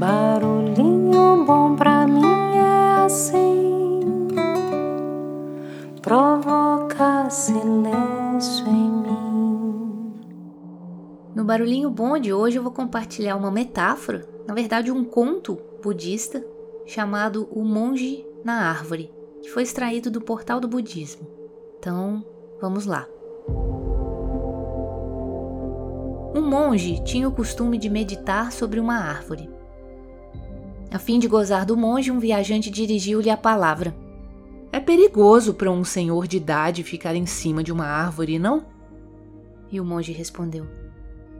Barulhinho bom pra mim é assim, provoca silêncio em mim. No Barulhinho Bom de hoje eu vou compartilhar uma metáfora, na verdade um conto budista chamado O Monge na Árvore, que foi extraído do Portal do Budismo. Então, vamos lá. Um monge tinha o costume de meditar sobre uma árvore. A fim de gozar do monge, um viajante dirigiu-lhe a palavra. É perigoso para um senhor de idade ficar em cima de uma árvore, não? E o monge respondeu: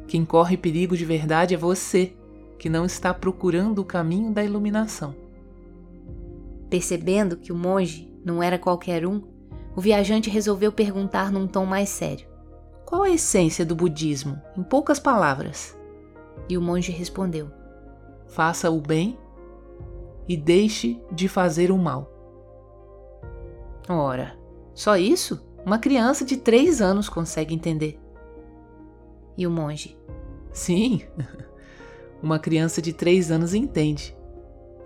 Quem corre perigo de verdade é você, que não está procurando o caminho da iluminação. Percebendo que o monge não era qualquer um, o viajante resolveu perguntar num tom mais sério: qual a essência do budismo, em poucas palavras? E o monge respondeu: Faça o bem e deixe de fazer o mal. Ora, só isso? Uma criança de três anos consegue entender. E o monge? Sim, uma criança de três anos entende.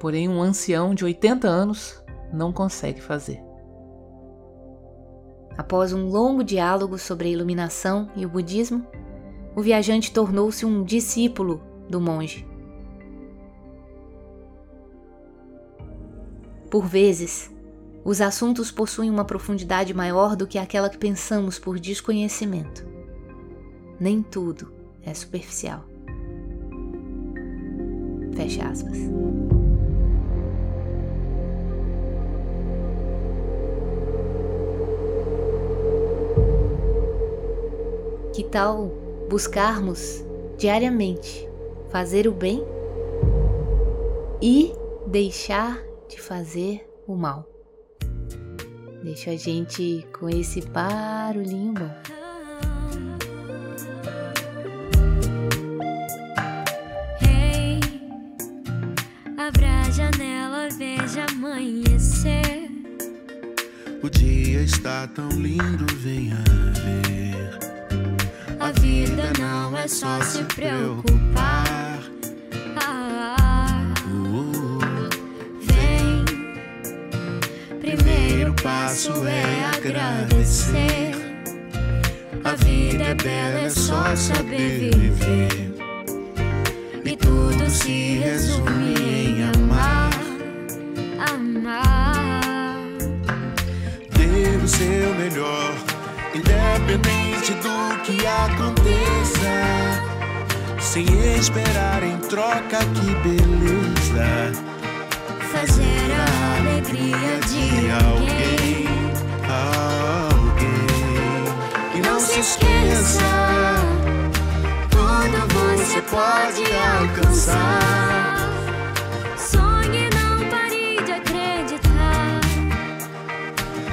Porém, um ancião de 80 anos não consegue fazer. Após um longo diálogo sobre a iluminação e o budismo, o viajante tornou-se um discípulo do monge. Por vezes, os assuntos possuem uma profundidade maior do que aquela que pensamos por desconhecimento. Nem tudo é superficial. Fecha aspas. Que tal buscarmos diariamente fazer o bem e deixar de fazer o mal? Deixa a gente com esse barulhinho bom. Hey, abra a janela, veja amanhecer. O dia está tão lindo, venha ver. A vida não é só se preocupar. Primeiro passo é agradecer. A vida é bela, é só saber viver. E tudo se resume em amar. Amar. dê o seu melhor, independente do que aconteça. Sem esperar em troca, que beleza. Fazer a alegria de alguém. Alguém. E não se esqueça, tudo você pode alcançar. Sonhe, não pare de acreditar.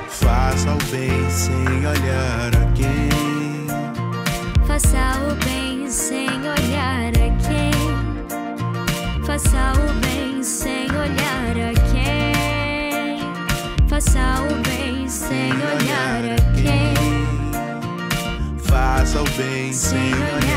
Faça o bem sem olhar a quem. Faça o bem sem olhar a olhar a quem.